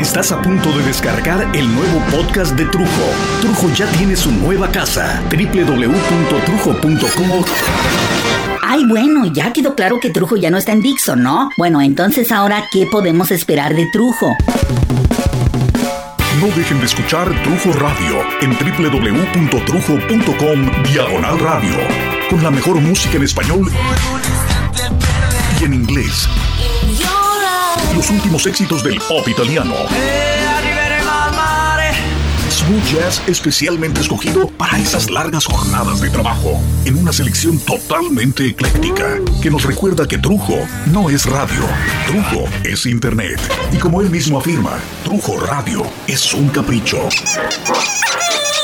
Estás a punto de descargar el nuevo podcast de Trujo. Trujo ya tiene su nueva casa, www.trujo.com. Ay, bueno, ya quedó claro que Trujo ya no está en Dixon, ¿no? Bueno, entonces ahora, ¿qué podemos esperar de Trujo? No dejen de escuchar Trujo Radio en www.trujo.com diagonal radio, con la mejor música en español y en inglés. Los últimos éxitos del pop italiano. Smooth Jazz especialmente escogido para esas largas jornadas de trabajo, en una selección totalmente ecléctica, que nos recuerda que Trujo no es radio, Trujo es Internet. Y como él mismo afirma, Trujo Radio es un capricho.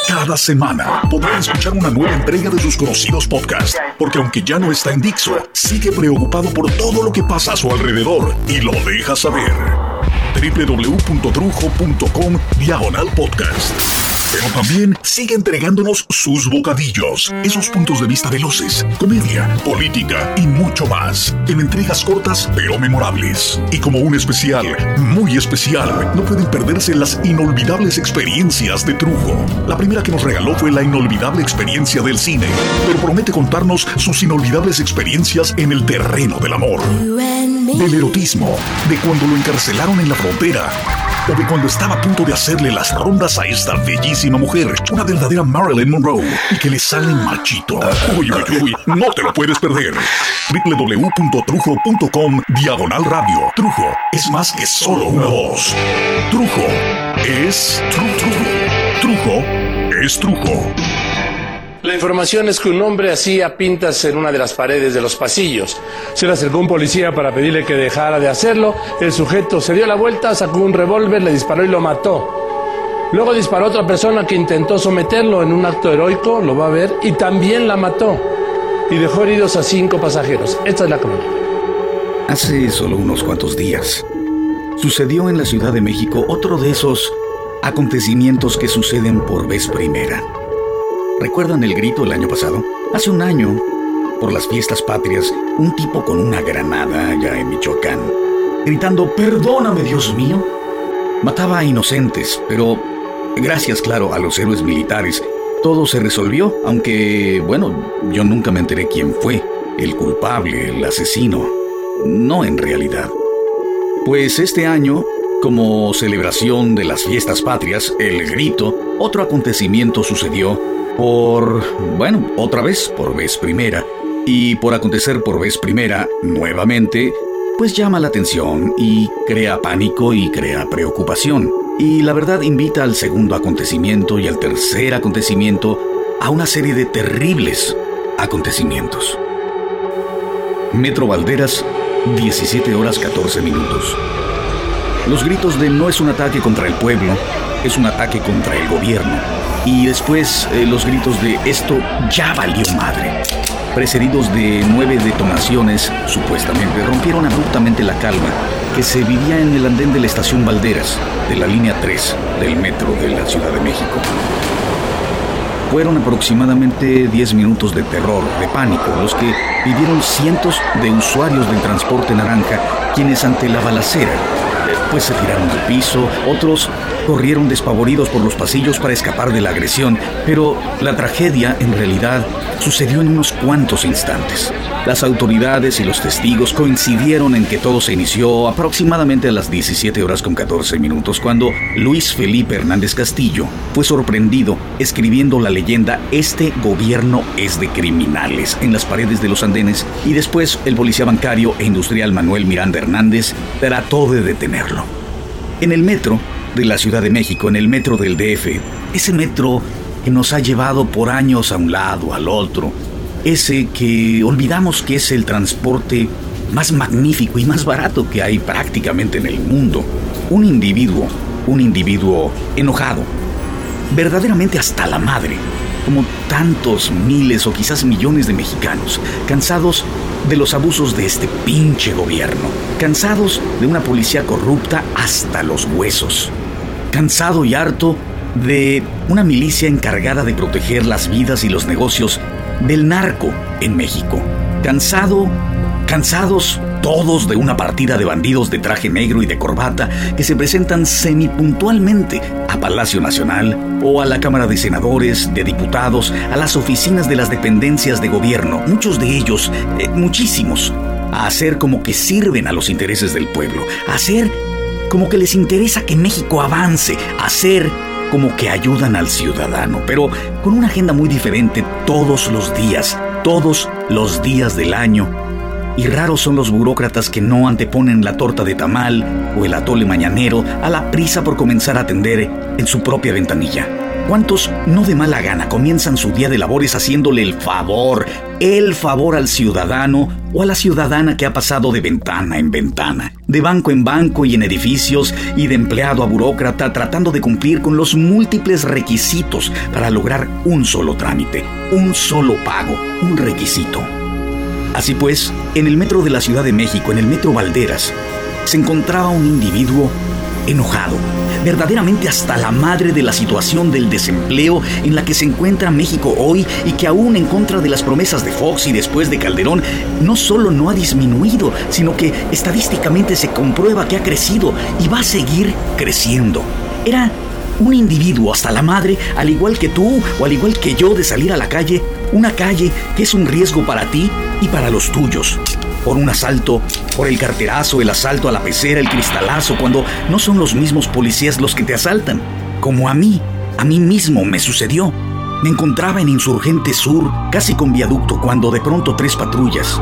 Cada semana podrán escuchar una nueva entrega de sus conocidos podcasts, porque aunque ya no está en Dixo, sigue preocupado por todo lo que pasa a su alrededor y lo deja saber. www.trujo.com diagonal podcast. Pero también sigue entregándonos sus bocadillos, esos puntos de vista veloces, comedia, política y mucho más, en entregas cortas pero memorables. Y como un especial, muy especial, no pueden perderse las inolvidables experiencias de Trujo. La primera que nos regaló fue la inolvidable experiencia del cine, pero promete contarnos sus inolvidables experiencias en el terreno del amor, del erotismo, de cuando lo encarcelaron en la frontera o de cuando estaba a punto de hacerle las rondas a esta bellísima mujer, una verdadera Marilyn Monroe, y que le sale machito. Uy, uy, uy, no te lo puedes perder. www.trujo.com Diagonal Radio. Trujo es más que solo una voz. Trujo es Trujo. Trujo es Trujo. La información es que un hombre hacía pintas en una de las paredes de los pasillos. Se le acercó un policía para pedirle que dejara de hacerlo. El sujeto se dio la vuelta, sacó un revólver, le disparó y lo mató. Luego disparó a otra persona que intentó someterlo en un acto heroico, lo va a ver, y también la mató. Y dejó heridos a cinco pasajeros. Esta es la crónica. Hace solo unos cuantos días, sucedió en la Ciudad de México otro de esos acontecimientos que suceden por vez primera. ¿Recuerdan el grito el año pasado? Hace un año, por las fiestas patrias, un tipo con una granada allá en Michoacán, gritando, perdóname Dios mío, mataba a inocentes, pero gracias, claro, a los héroes militares, todo se resolvió, aunque, bueno, yo nunca me enteré quién fue, el culpable, el asesino. No en realidad. Pues este año, como celebración de las fiestas patrias, el grito, otro acontecimiento sucedió por, bueno, otra vez, por vez primera. Y por acontecer por vez primera, nuevamente, pues llama la atención y crea pánico y crea preocupación. Y la verdad invita al segundo acontecimiento y al tercer acontecimiento a una serie de terribles acontecimientos. Metro Valderas, 17 horas 14 minutos. Los gritos de no es un ataque contra el pueblo, es un ataque contra el gobierno. Y después eh, los gritos de esto ya valió madre. Precedidos de nueve detonaciones, supuestamente, rompieron abruptamente la calma que se vivía en el andén de la estación Valderas, de la línea 3 del metro de la Ciudad de México. Fueron aproximadamente 10 minutos de terror, de pánico, los que vivieron cientos de usuarios del transporte naranja, quienes ante la balacera pues se tiraron al piso, otros corrieron despavoridos por los pasillos para escapar de la agresión, pero la tragedia en realidad sucedió en unos cuantos instantes. Las autoridades y los testigos coincidieron en que todo se inició aproximadamente a las 17 horas con 14 minutos cuando Luis Felipe Hernández Castillo fue sorprendido escribiendo la leyenda Este gobierno es de criminales en las paredes de los andenes y después el policía bancario e industrial Manuel Miranda Hernández trató de detenerlo. En el metro de la Ciudad de México, en el metro del DF, ese metro que nos ha llevado por años a un lado, al otro, ese que olvidamos que es el transporte más magnífico y más barato que hay prácticamente en el mundo. Un individuo, un individuo enojado, verdaderamente hasta la madre, como tantos miles o quizás millones de mexicanos, cansados de los abusos de este pinche gobierno, cansados de una policía corrupta hasta los huesos, cansado y harto de una milicia encargada de proteger las vidas y los negocios del narco en México. Cansado, cansados todos de una partida de bandidos de traje negro y de corbata que se presentan semipuntualmente a Palacio Nacional o a la Cámara de Senadores, de Diputados, a las oficinas de las dependencias de gobierno, muchos de ellos, eh, muchísimos, a hacer como que sirven a los intereses del pueblo, a hacer como que les interesa que México avance, a hacer como que ayudan al ciudadano, pero con una agenda muy diferente todos los días, todos los días del año. Y raros son los burócratas que no anteponen la torta de tamal o el atole mañanero a la prisa por comenzar a atender en su propia ventanilla. ¿Cuántos no de mala gana comienzan su día de labores haciéndole el favor, el favor al ciudadano o a la ciudadana que ha pasado de ventana en ventana, de banco en banco y en edificios y de empleado a burócrata tratando de cumplir con los múltiples requisitos para lograr un solo trámite, un solo pago, un requisito? Así pues, en el metro de la Ciudad de México, en el metro Valderas, se encontraba un individuo enojado, verdaderamente hasta la madre de la situación del desempleo en la que se encuentra México hoy y que aún en contra de las promesas de Fox y después de Calderón, no solo no ha disminuido, sino que estadísticamente se comprueba que ha crecido y va a seguir creciendo. Era un individuo hasta la madre, al igual que tú o al igual que yo, de salir a la calle, una calle que es un riesgo para ti y para los tuyos por un asalto, por el carterazo, el asalto a la pecera, el cristalazo, cuando no son los mismos policías los que te asaltan. Como a mí, a mí mismo me sucedió. Me encontraba en Insurgente Sur, casi con viaducto, cuando de pronto tres patrullas,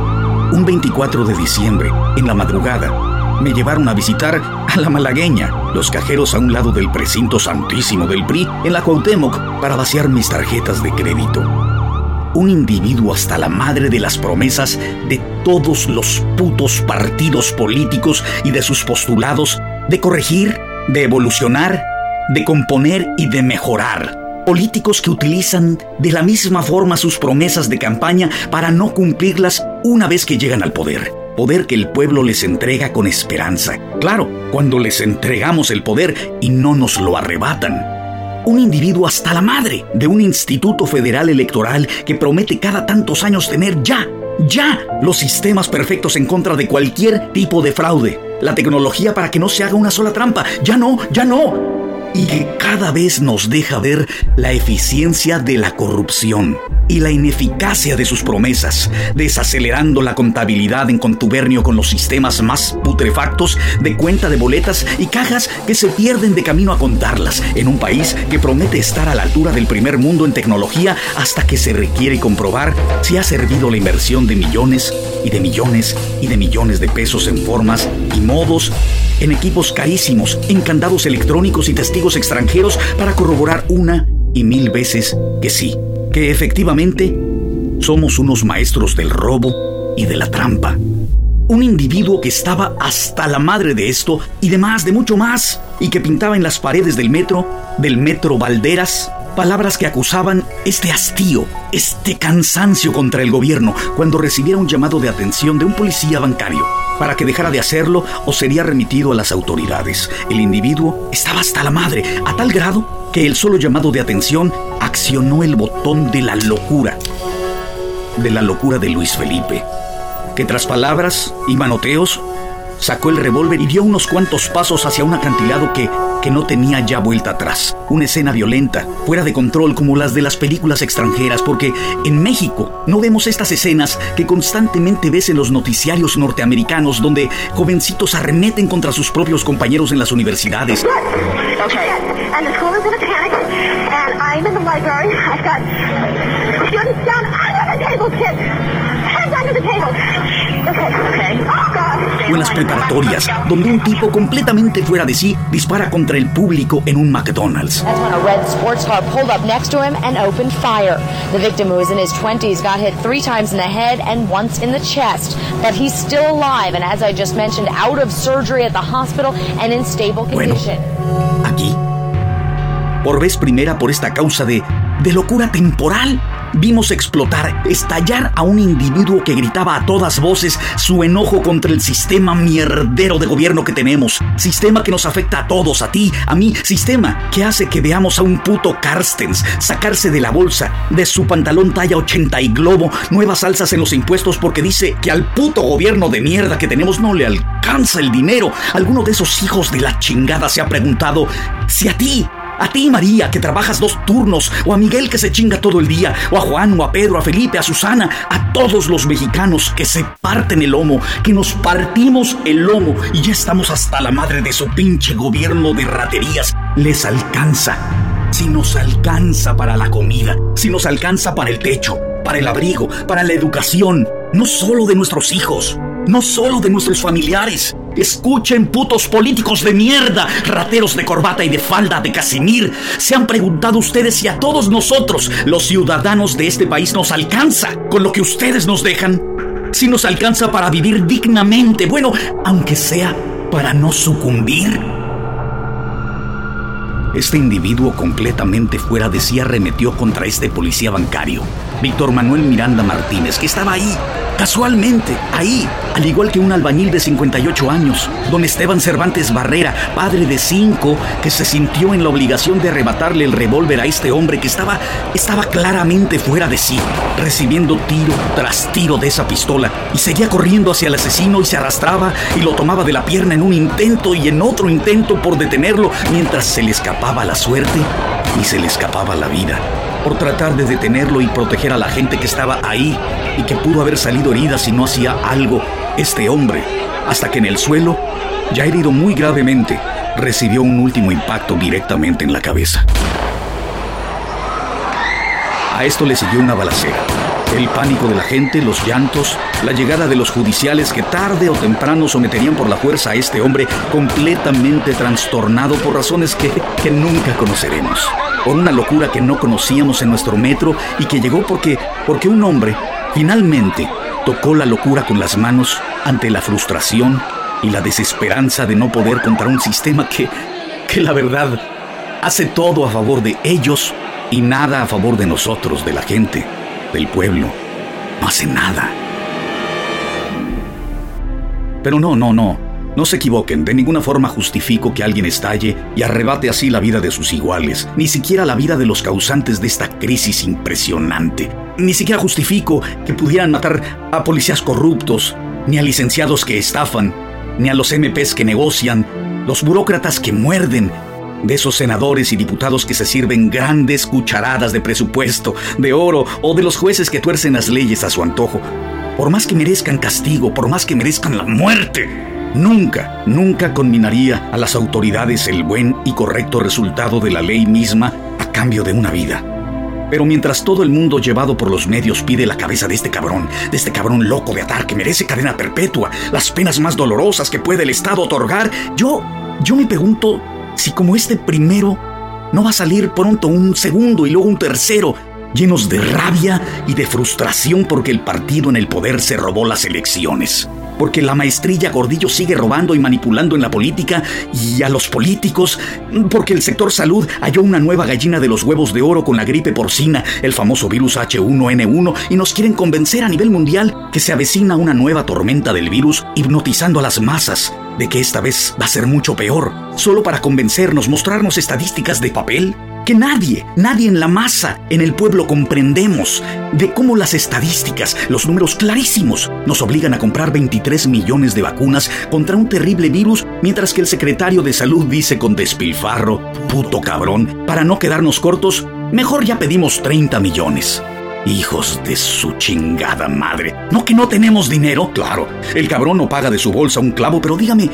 un 24 de diciembre, en la madrugada, me llevaron a visitar a la malagueña, los cajeros a un lado del precinto santísimo del PRI, en la Cuauhtémoc, para vaciar mis tarjetas de crédito un individuo hasta la madre de las promesas de todos los putos partidos políticos y de sus postulados de corregir, de evolucionar, de componer y de mejorar. Políticos que utilizan de la misma forma sus promesas de campaña para no cumplirlas una vez que llegan al poder. Poder que el pueblo les entrega con esperanza. Claro, cuando les entregamos el poder y no nos lo arrebatan un individuo hasta la madre de un instituto federal electoral que promete cada tantos años tener ya, ya los sistemas perfectos en contra de cualquier tipo de fraude. La tecnología para que no se haga una sola trampa. Ya no, ya no. Y que cada vez nos deja ver la eficiencia de la corrupción y la ineficacia de sus promesas, desacelerando la contabilidad en contubernio con los sistemas más putrefactos de cuenta de boletas y cajas que se pierden de camino a contarlas, en un país que promete estar a la altura del primer mundo en tecnología hasta que se requiere comprobar si ha servido la inversión de millones y de millones y de millones de pesos en formas y modos en equipos carísimos, en candados electrónicos y testigos extranjeros para corroborar una y mil veces que sí que efectivamente somos unos maestros del robo y de la trampa. Un individuo que estaba hasta la madre de esto y de más, de mucho más, y que pintaba en las paredes del metro, del metro Valderas, palabras que acusaban este hastío, este cansancio contra el gobierno cuando recibiera un llamado de atención de un policía bancario para que dejara de hacerlo o sería remitido a las autoridades. El individuo estaba hasta la madre, a tal grado que el solo llamado de atención accionó el botón de la locura, de la locura de Luis Felipe, que tras palabras y manoteos sacó el revólver y dio unos cuantos pasos hacia un acantilado que, que no tenía ya vuelta atrás. Una escena violenta, fuera de control como las de las películas extranjeras, porque en México no vemos estas escenas que constantemente ves en los noticiarios norteamericanos donde jovencitos arremeten contra sus propios compañeros en las universidades. O en las preparatorias, donde un tipo completamente fuera de sí dispara contra el público en un McDonald's. That's when a red sports car pulled up next to him and opened fire. The victim, who was in his 20s, got hit three times in the head and once in the chest. But he's still alive and, as I just mentioned, out of surgery at the hospital and in stable condition. Bueno, aquí, por vez primera por esta causa de, de locura temporal, vimos explotar, estallar a un individuo que gritaba a todas voces su enojo contra el sistema mierdero de gobierno que tenemos. Sistema que nos afecta a todos, a ti, a mí. Sistema que hace que veamos a un puto Carstens sacarse de la bolsa, de su pantalón talla 80 y globo, nuevas salsas en los impuestos porque dice que al puto gobierno de mierda que tenemos no le alcanza el dinero. Alguno de esos hijos de la chingada se ha preguntado si a ti a ti, María, que trabajas dos turnos, o a Miguel que se chinga todo el día, o a Juan, o a Pedro, a Felipe, a Susana, a todos los mexicanos que se parten el lomo, que nos partimos el lomo y ya estamos hasta la madre de su pinche gobierno de raterías. Les alcanza. Si nos alcanza para la comida, si nos alcanza para el techo, para el abrigo, para la educación, no solo de nuestros hijos, no solo de nuestros familiares. Escuchen, putos políticos de mierda, rateros de corbata y de falda de Casimir. ¿Se han preguntado ustedes si a todos nosotros, los ciudadanos de este país, nos alcanza con lo que ustedes nos dejan? Si nos alcanza para vivir dignamente, bueno, aunque sea para no sucumbir. Este individuo completamente fuera de sí arremetió contra este policía bancario, Víctor Manuel Miranda Martínez, que estaba ahí, casualmente, ahí, al igual que un albañil de 58 años, don Esteban Cervantes Barrera, padre de cinco, que se sintió en la obligación de arrebatarle el revólver a este hombre que estaba, estaba claramente fuera de sí, recibiendo tiro tras tiro de esa pistola, y seguía corriendo hacia el asesino y se arrastraba y lo tomaba de la pierna en un intento y en otro intento por detenerlo mientras se le escapaba la suerte y se le escapaba la vida por tratar de detenerlo y proteger a la gente que estaba ahí y que pudo haber salido herida si no hacía algo este hombre, hasta que en el suelo, ya herido muy gravemente, recibió un último impacto directamente en la cabeza. A esto le siguió una balacera. El pánico de la gente, los llantos, la llegada de los judiciales que tarde o temprano someterían por la fuerza a este hombre completamente trastornado por razones que, nunca conoceremos. Por una locura que no conocíamos en nuestro metro y que llegó porque, porque un hombre finalmente tocó la locura con las manos ante la frustración y la desesperanza de no poder contra un sistema que, que la verdad hace todo a favor de ellos y nada a favor de nosotros, de la gente, del pueblo. No hace nada. Pero no, no, no. No se equivoquen, de ninguna forma justifico que alguien estalle y arrebate así la vida de sus iguales, ni siquiera la vida de los causantes de esta crisis impresionante. Ni siquiera justifico que pudieran matar a policías corruptos, ni a licenciados que estafan, ni a los MPs que negocian, los burócratas que muerden, de esos senadores y diputados que se sirven grandes cucharadas de presupuesto, de oro, o de los jueces que tuercen las leyes a su antojo. Por más que merezcan castigo, por más que merezcan la muerte, Nunca, nunca conminaría a las autoridades el buen y correcto resultado de la ley misma a cambio de una vida. Pero mientras todo el mundo llevado por los medios pide la cabeza de este cabrón, de este cabrón loco de atar que merece cadena perpetua, las penas más dolorosas que puede el Estado otorgar, yo, yo me pregunto si como este primero no va a salir pronto un segundo y luego un tercero, llenos de rabia y de frustración porque el partido en el poder se robó las elecciones. Porque la maestrilla Gordillo sigue robando y manipulando en la política y a los políticos, porque el sector salud halló una nueva gallina de los huevos de oro con la gripe porcina, el famoso virus H1N1, y nos quieren convencer a nivel mundial que se avecina una nueva tormenta del virus hipnotizando a las masas de que esta vez va a ser mucho peor, solo para convencernos, mostrarnos estadísticas de papel que nadie, nadie en la masa, en el pueblo comprendemos de cómo las estadísticas, los números clarísimos, nos obligan a comprar 23 millones de vacunas contra un terrible virus, mientras que el secretario de salud dice con despilfarro, puto cabrón, para no quedarnos cortos, mejor ya pedimos 30 millones. Hijos de su chingada madre. ¿No que no tenemos dinero? Claro, el cabrón no paga de su bolsa un clavo, pero dígame,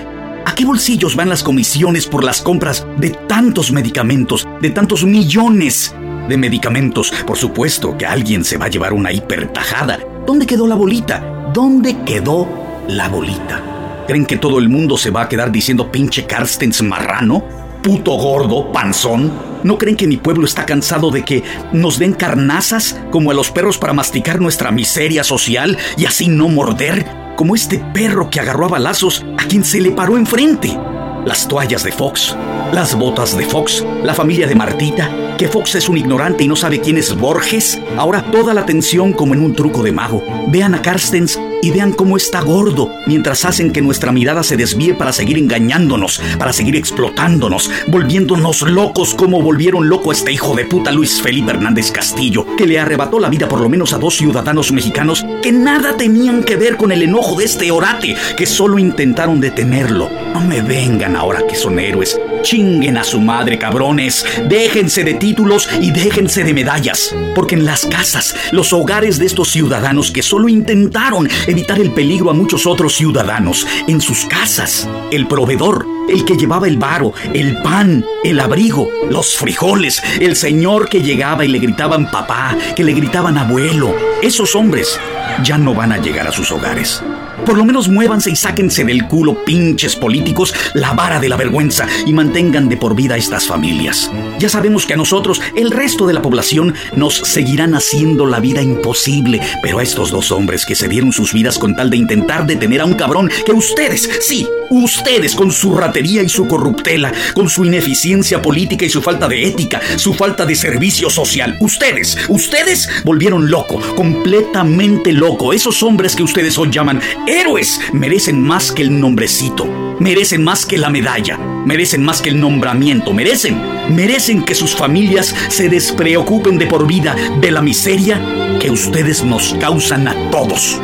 ¿A qué bolsillos van las comisiones por las compras de tantos medicamentos, de tantos millones de medicamentos? Por supuesto que alguien se va a llevar una hipertajada. ¿Dónde quedó la bolita? ¿Dónde quedó la bolita? ¿Creen que todo el mundo se va a quedar diciendo pinche Carstens marrano? ¿Puto gordo, panzón? ¿No creen que mi pueblo está cansado de que nos den carnazas como a los perros para masticar nuestra miseria social y así no morder? como este perro que agarró a balazos a quien se le paró enfrente. las toallas de Fox, las botas de Fox, la familia de Martita, que Fox es un ignorante y no sabe quién es Borges. Ahora toda la atención como en un truco de mago. Vean a Carstens y vean cómo está gordo, mientras hacen que nuestra mirada se desvíe para seguir engañándonos, para seguir explotándonos, volviéndonos locos como volvieron loco a este hijo de puta Luis Felipe Hernández Castillo, que le arrebató la vida por lo menos a dos ciudadanos mexicanos que nada tenían que ver con el enojo de este orate, que solo intentaron detenerlo. No me vengan ahora que son héroes. Chinguen a su madre, cabrones. Déjense de títulos y déjense de medallas. Porque en las casas, los hogares de estos ciudadanos que solo intentaron evitar el peligro a muchos otros ciudadanos, en sus casas, el proveedor, el que llevaba el varo, el pan, el abrigo, los frijoles, el señor que llegaba y le gritaban papá, que le gritaban abuelo, esos hombres ya no van a llegar a sus hogares. Por lo menos muévanse y sáquense del culo, pinches políticos, la vara de la vergüenza y mantengan de por vida a estas familias. Ya sabemos que a nosotros, el resto de la población, nos seguirán haciendo la vida imposible, pero a estos dos hombres que se dieron sus vidas con tal de intentar detener a un cabrón que ustedes, sí, ustedes con su ratería y su corruptela, con su ineficiencia política y su falta de ética, su falta de servicio social, ustedes, ustedes volvieron loco, completamente loco. Esos hombres que ustedes hoy llaman héroes merecen más que el nombrecito, merecen más que la medalla, merecen más que el nombramiento, merecen, merecen que sus familias se despreocupen de por vida de la miseria que ustedes nos causan a todos.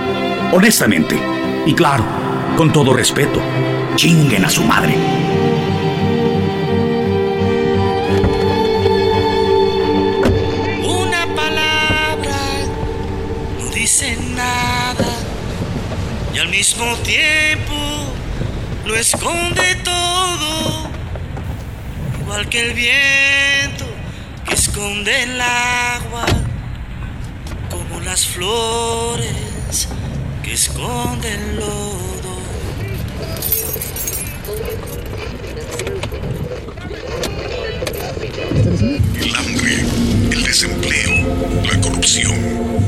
Honestamente, y claro, con todo respeto, chinguen a su madre. Mismo tiempo lo esconde todo, igual que el viento que esconde el agua, como las flores que esconden el El hambre, el desempleo, la corrupción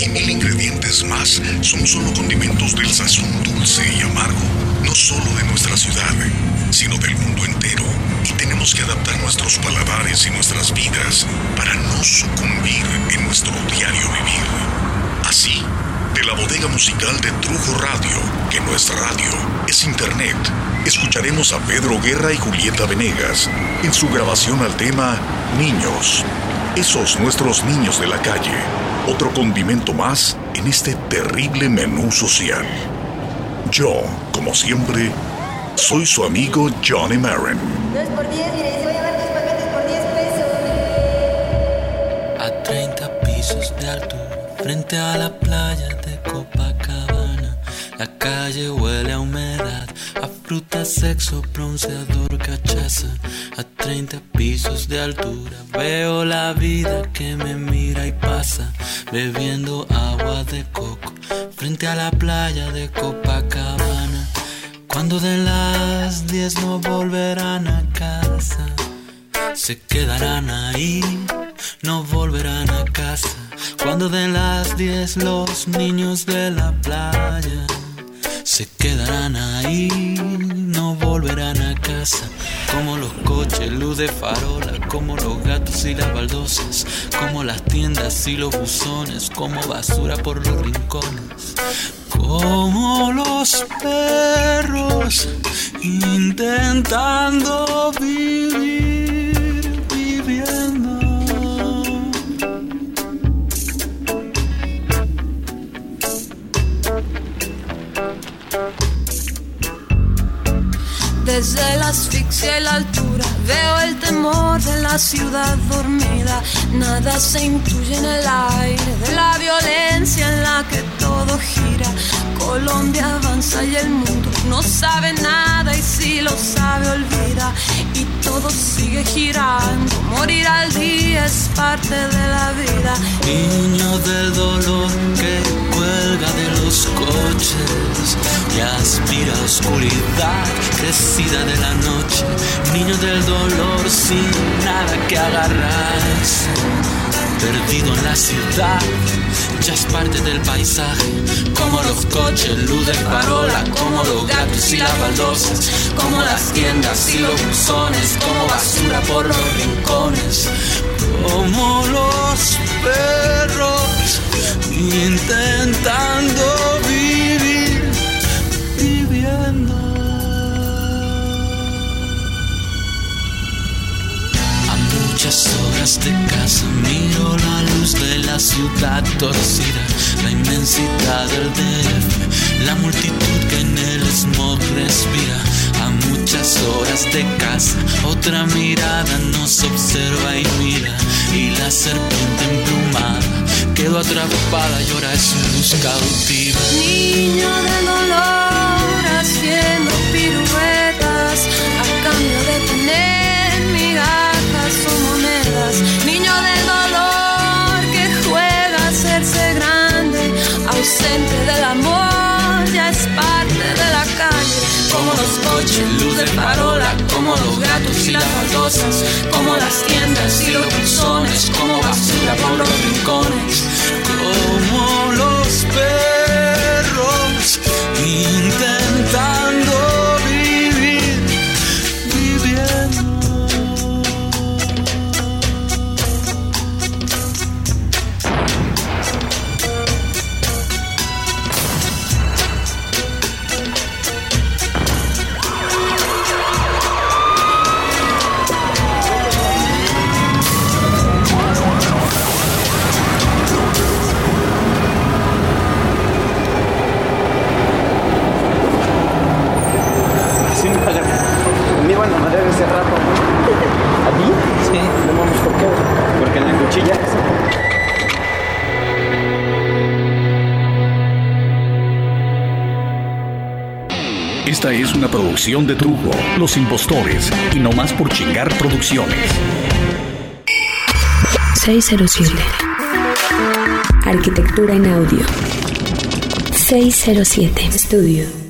y mil ingredientes más son solo condimentos del sazón dulce y amargo, no solo de nuestra ciudad, sino del mundo entero. Y tenemos que adaptar nuestros paladares y nuestras vidas para no sucumbir en nuestro diario vivir. Así, de la bodega musical de Trujo Radio, que no es radio, es internet, escucharemos a Pedro Guerra y Julieta Venegas en su grabación al tema Niños. Esos nuestros niños de la calle. Otro condimento más en este terrible menú social. Yo, como siempre, soy su amigo Johnny Marin. Dos por diez, mire, se va a llevar dos paquetes por 10 pesos. A 30 pisos de altura, frente a la playa de Copacabana. La calle huele a humedad, a fruta, sexo, bronceador, cachaza. A 30 pisos de altura, veo la vida que me mira y pasa, bebiendo agua de coco, frente a la playa de Copacabana. Cuando de las 10 no volverán a casa se quedarán ahí, no volverán a casa. Cuando den las 10 los niños de la playa se quedarán ahí, no volverán a casa. Como los coches, luz de farola, como los gatos y las baldosas, como las tiendas y los buzones, como basura por los rincones. Como los perros intentando vivir, Desde la asfixia y la altura veo el temor de la ciudad dormida. Nada se intuye en el aire de la violencia en la que todo gira. Colombia avanza y el mundo no sabe nada y si lo sabe olvida. Y todo sigue girando. Morir al día es parte de la vida. Niño del dolor que cuelga de los coches y aspira oscuridad crecida de la noche. Niño del dolor sin nada que agarrarse. Perdido en la ciudad, ya es parte del paisaje, como los coches, luz de farola, como los gatos y las baldosas, como las tiendas y los buzones, como basura por los rincones, como los perros intentando ciudad torcida, la inmensidad del DF, la multitud que en el smog respira. A muchas horas de casa, otra mirada nos observa y mira, y la serpiente emplumada quedó atrapada es su luz cautiva. Niño del dolor haciendo piruetas a cambio de tener de farola, como los gatos y las baldosas, como las tiendas y los buzones, como basura por los rincones, producción de Trujo, Los Impostores y No Más por Chingar Producciones. 607. Arquitectura en audio. 607. Estudio.